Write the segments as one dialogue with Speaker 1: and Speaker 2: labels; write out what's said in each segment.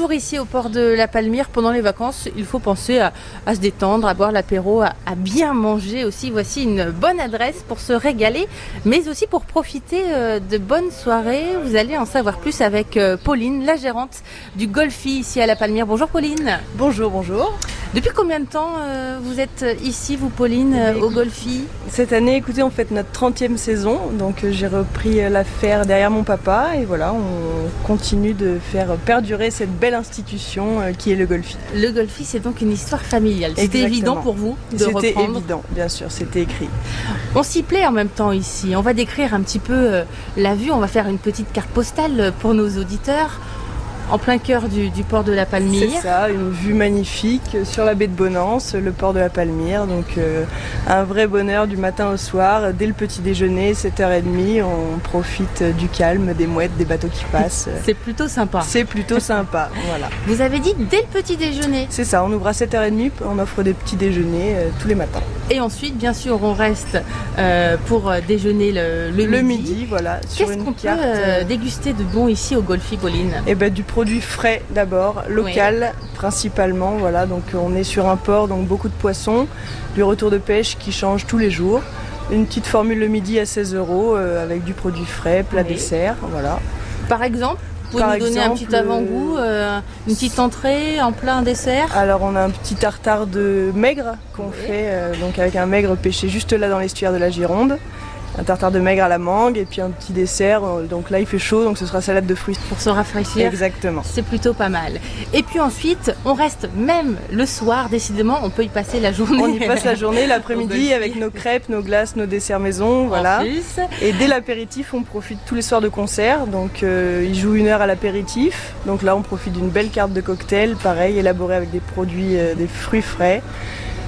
Speaker 1: toujours ici au port de la Palmyre pendant les vacances. Il faut penser à, se détendre, à boire l'apéro, à, à bien manger aussi. Voici une bonne adresse pour se régaler, mais aussi pour profiter euh, de bonnes soirées. Vous allez en savoir plus avec euh, Pauline, la gérante du Golfi ici à la Palmyre. Bonjour Pauline.
Speaker 2: Bonjour, bonjour.
Speaker 1: Depuis combien de temps euh, vous êtes ici, vous Pauline, euh, au Golfi
Speaker 2: Cette année, écoutez, on fête notre 30e saison, donc euh, j'ai repris l'affaire derrière mon papa et voilà, on continue de faire perdurer cette belle institution euh, qui est le Golfi.
Speaker 1: Le Golfi, c'est donc une histoire familiale. C'était évident pour vous de
Speaker 2: C'était évident, bien sûr, c'était écrit.
Speaker 1: On s'y plaît en même temps ici. On va décrire un petit peu la vue. On va faire une petite carte postale pour nos auditeurs. En plein cœur du, du port de la
Speaker 2: C'est
Speaker 1: Palmyre.
Speaker 2: ça, une vue magnifique sur la baie de Bonance, le port de la Palmyre, donc euh, un vrai bonheur du matin au soir. Dès le petit déjeuner, 7h30, on profite du calme, des mouettes, des bateaux qui passent.
Speaker 1: C'est plutôt sympa.
Speaker 2: C'est plutôt sympa, voilà.
Speaker 1: Vous avez dit dès le petit déjeuner.
Speaker 2: C'est ça, on ouvre à 7h30, on offre des petits déjeuners euh, tous les matins.
Speaker 1: Et ensuite, bien sûr, on reste euh, pour déjeuner le, le
Speaker 2: Le
Speaker 1: midi.
Speaker 2: midi, voilà,
Speaker 1: Qu'est-ce qu'on peut déguster de bon ici au Golfi Pauline
Speaker 2: eh ben, du produit frais d'abord, local principalement, voilà. Donc on est sur un port, donc beaucoup de poissons, du retour de pêche qui change tous les jours. Une petite formule le midi à 16 euros euh, avec du produit frais, plat
Speaker 1: Oui.
Speaker 2: dessert, voilà.
Speaker 1: Par exemple, vous pouvez
Speaker 2: Par
Speaker 1: nous donner un petit avant-goût, euh, une petite entrée, en plein dessert
Speaker 2: Alors on a un petit tartare de maigre qu'on
Speaker 1: Oui.
Speaker 2: fait euh, donc avec un maigre pêché juste là dans l'estuaire de la Gironde. Un tartare de maigre à la mangue et puis un petit dessert. euh, Donc là il fait chaud donc ce sera salade de fruits.
Speaker 1: pour se rafraîchir.
Speaker 2: Exactement.
Speaker 1: C'est plutôt pas mal. Et puis ensuite, on reste même le soir, décidément, on peut y passer la journée.
Speaker 2: On y passe la journée, l'après-midi avec nos crêpes, nos glaces, nos desserts maison, voilà. Et dès l'apéritif, on profite tous les soirs de concert. Donc euh, ils jouent une heure à l'apéritif. Donc là on profite d'une belle carte de cocktail, pareil, élaborée avec des produits, euh, des fruits frais.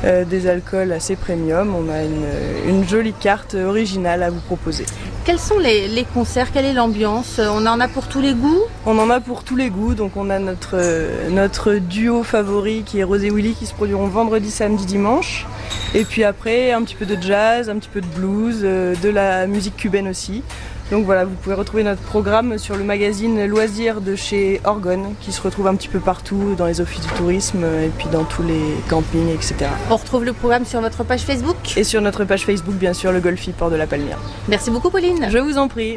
Speaker 2: Euh, des alcools assez premium, on a une, une jolie carte originale à vous proposer.
Speaker 1: Quels sont les, les concerts? Quelle est l'ambiance? On en a pour tous les goûts?
Speaker 2: On en a pour tous les goûts, donc on a notre, euh, notre duo favori qui est Rosé Willy qui se produiront vendredi, samedi, dimanche. Et puis après, un petit peu de jazz, un petit peu de blues, euh, de la musique cubaine aussi. Donc voilà, vous pouvez retrouver notre programme sur le magazine Loisirs de chez Orgone qui se retrouve un petit peu partout dans les offices du tourisme et puis dans tous les campings, etc.
Speaker 1: On retrouve le programme sur votre page Facebook?
Speaker 2: Et sur notre page Facebook, bien sûr, le Golfi Port de la Palmyre.
Speaker 1: Merci beaucoup Pauline.
Speaker 2: Je vous en prie.